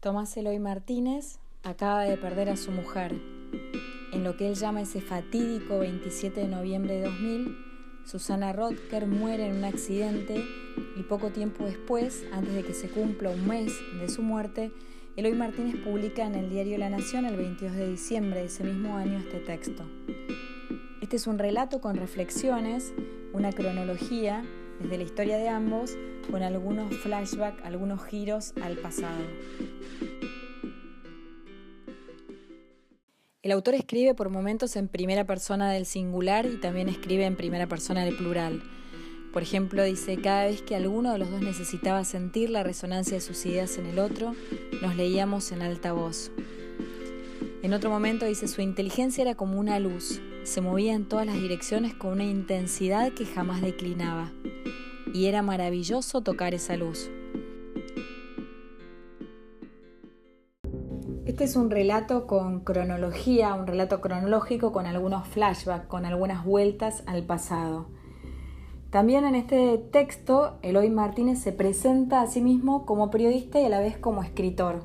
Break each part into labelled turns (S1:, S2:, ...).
S1: Tomás Eloy Martínez acaba de perder a su mujer. En lo que él llama ese fatídico 27 de noviembre de 2000, Susana Rodker muere en un accidente y poco tiempo después, antes de que se cumpla un mes de su muerte, Eloy Martínez publica en el diario La Nación el 22 de diciembre de ese mismo año este texto. Este es un relato con reflexiones, una cronología desde la historia de ambos, con algunos flashbacks, algunos giros al pasado. El autor escribe por momentos en primera persona del singular y también escribe en primera persona del plural. Por ejemplo, dice, cada vez que alguno de los dos necesitaba sentir la resonancia de sus ideas en el otro, nos leíamos en alta voz. En otro momento dice, su inteligencia era como una luz, se movía en todas las direcciones con una intensidad que jamás declinaba y era maravilloso tocar esa luz. Este es un relato con cronología, un relato cronológico con algunos flashbacks, con algunas vueltas al pasado. También en este texto, Eloy Martínez se presenta a sí mismo como periodista y a la vez como escritor.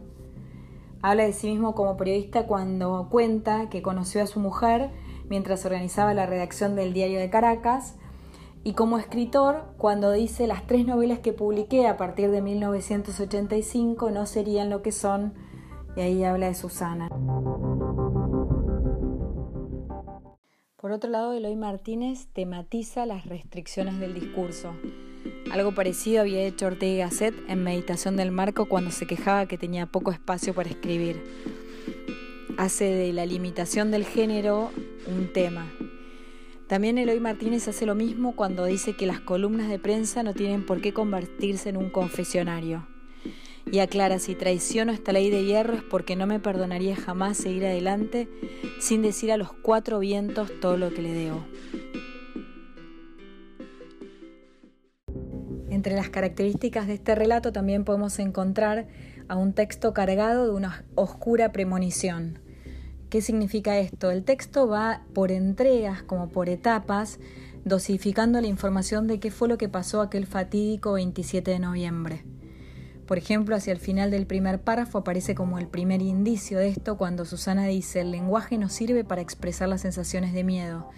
S1: Habla de sí mismo como periodista cuando cuenta que conoció a su mujer mientras organizaba la redacción del Diario de Caracas y como escritor, cuando dice las tres novelas que publiqué a partir de 1985 no serían lo que son, y ahí habla de Susana. Por otro lado, Eloy Martínez tematiza las restricciones del discurso. Algo parecido había hecho Ortega Gasset en Meditación del Marco cuando se quejaba que tenía poco espacio para escribir. Hace de la limitación del género un tema, también Eloy Martínez hace lo mismo cuando dice que las columnas de prensa no tienen por qué convertirse en un confesionario. Y aclara, si traiciono esta ley de hierro es porque no me perdonaría jamás seguir adelante sin decir a los cuatro vientos todo lo que le debo. Entre las características de este relato también podemos encontrar a un texto cargado de una oscura premonición. ¿Qué significa esto? El texto va por entregas, como por etapas, dosificando la información de qué fue lo que pasó aquel fatídico 27 de noviembre. Por ejemplo, hacia el final del primer párrafo aparece como el primer indicio de esto cuando Susana dice, el lenguaje no sirve para expresar las sensaciones de miedo.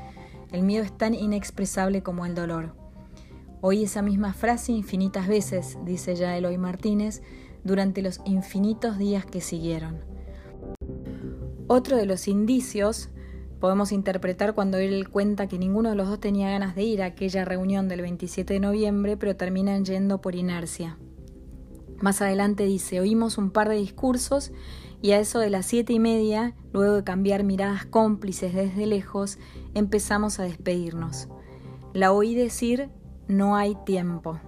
S1: El miedo es tan inexpresable como el dolor. Oí esa misma frase infinitas veces, dice ya Eloy Martínez, durante los infinitos días que siguieron. Otro de los indicios podemos interpretar cuando él cuenta que ninguno de los dos tenía ganas de ir a aquella reunión del 27 de noviembre, pero terminan yendo por inercia. Más adelante dice, oímos un par de discursos y a eso de las siete y media, luego de cambiar miradas cómplices desde lejos, empezamos a despedirnos. La oí decir, no hay tiempo.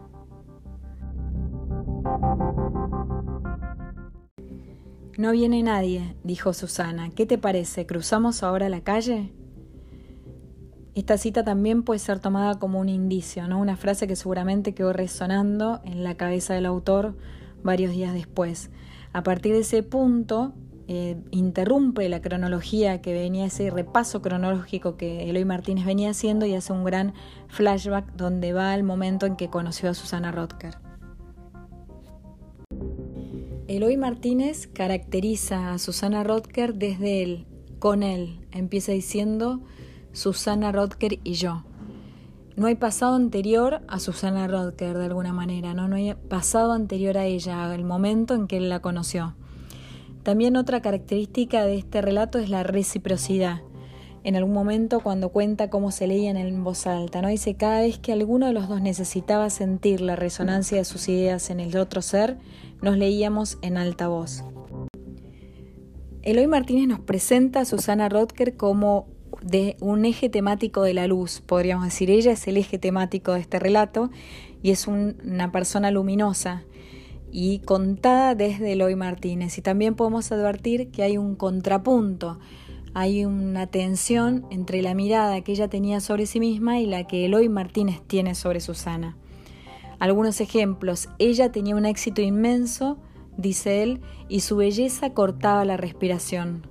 S1: No viene nadie, dijo Susana. ¿Qué te parece? ¿Cruzamos ahora la calle? Esta cita también puede ser tomada como un indicio, ¿no? Una frase que seguramente quedó resonando en la cabeza del autor varios días después. A partir de ese punto, eh, interrumpe la cronología que venía, ese repaso cronológico que Eloy Martínez venía haciendo y hace un gran flashback donde va al momento en que conoció a Susana Rotker. Eloy Martínez caracteriza a Susana Rodker desde él, con él. Empieza diciendo Susana Rodker y yo. No hay pasado anterior a Susana Rodker de alguna manera, ¿no? no hay pasado anterior a ella, al momento en que él la conoció. También otra característica de este relato es la reciprocidad. En algún momento cuando cuenta cómo se leían en voz alta, ¿no? Dice cada vez que alguno de los dos necesitaba sentir la resonancia de sus ideas en el otro ser, nos leíamos en alta voz. Eloy Martínez nos presenta a Susana Rodker como de un eje temático de la luz, podríamos decir. Ella es el eje temático de este relato y es una persona luminosa y contada desde Eloy Martínez. Y también podemos advertir que hay un contrapunto, hay una tensión entre la mirada que ella tenía sobre sí misma y la que Eloy Martínez tiene sobre Susana. Algunos ejemplos. Ella tenía un éxito inmenso, dice él, y su belleza cortaba la respiración.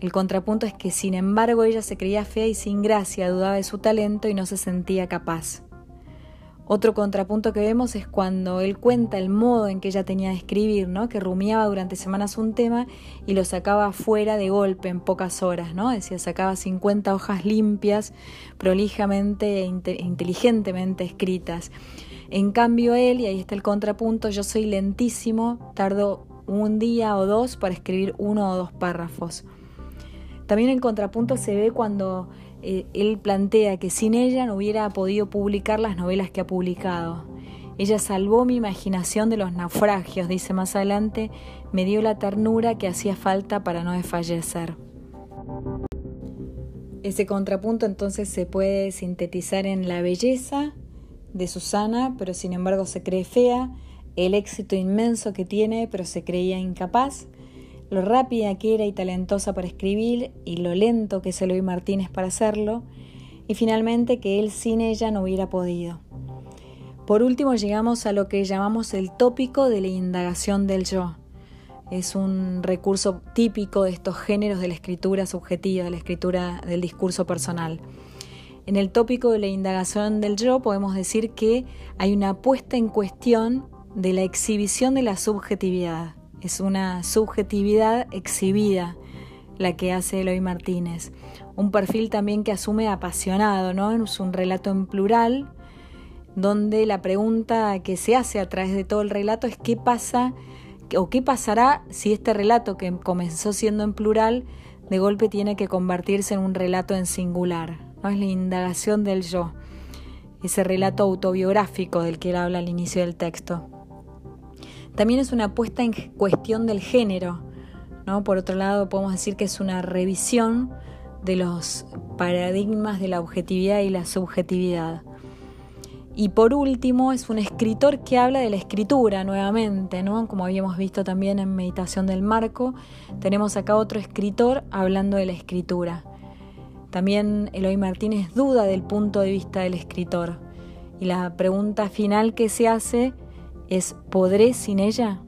S1: El contrapunto es que, sin embargo, ella se creía fea y sin gracia, dudaba de su talento y no se sentía capaz. Otro contrapunto que vemos es cuando él cuenta el modo en que ella tenía de escribir, ¿no? que rumiaba durante semanas un tema y lo sacaba fuera de golpe en pocas horas, ¿no? decía, sacaba 50 hojas limpias, prolijamente e inteligentemente escritas. En cambio él, y ahí está el contrapunto, yo soy lentísimo, tardo un día o dos para escribir uno o dos párrafos. También el contrapunto se ve cuando eh, él plantea que sin ella no hubiera podido publicar las novelas que ha publicado. Ella salvó mi imaginación de los naufragios, dice más adelante, me dio la ternura que hacía falta para no desfallecer. Ese contrapunto entonces se puede sintetizar en la belleza de Susana, pero sin embargo se cree fea, el éxito inmenso que tiene, pero se creía incapaz, lo rápida que era y talentosa para escribir y lo lento que es Eloy Martínez para hacerlo, y finalmente que él sin ella no hubiera podido. Por último llegamos a lo que llamamos el tópico de la indagación del yo. Es un recurso típico de estos géneros de la escritura subjetiva, de la escritura del discurso personal. En el tópico de la indagación del yo podemos decir que hay una puesta en cuestión de la exhibición de la subjetividad es una subjetividad exhibida la que hace Eloy Martínez. Un perfil también que asume apasionado, ¿no? Es un relato en plural, donde la pregunta que se hace a través de todo el relato es qué pasa o qué pasará si este relato que comenzó siendo en plural de golpe tiene que convertirse en un relato en singular. Es la indagación del yo, ese relato autobiográfico del que él habla al inicio del texto. También es una puesta en cuestión del género. ¿no? Por otro lado, podemos decir que es una revisión de los paradigmas de la objetividad y la subjetividad. Y por último, es un escritor que habla de la escritura nuevamente, ¿no? Como habíamos visto también en Meditación del Marco, tenemos acá otro escritor hablando de la escritura. También Eloy Martínez duda del punto de vista del escritor. Y la pregunta final que se hace es ¿podré sin ella?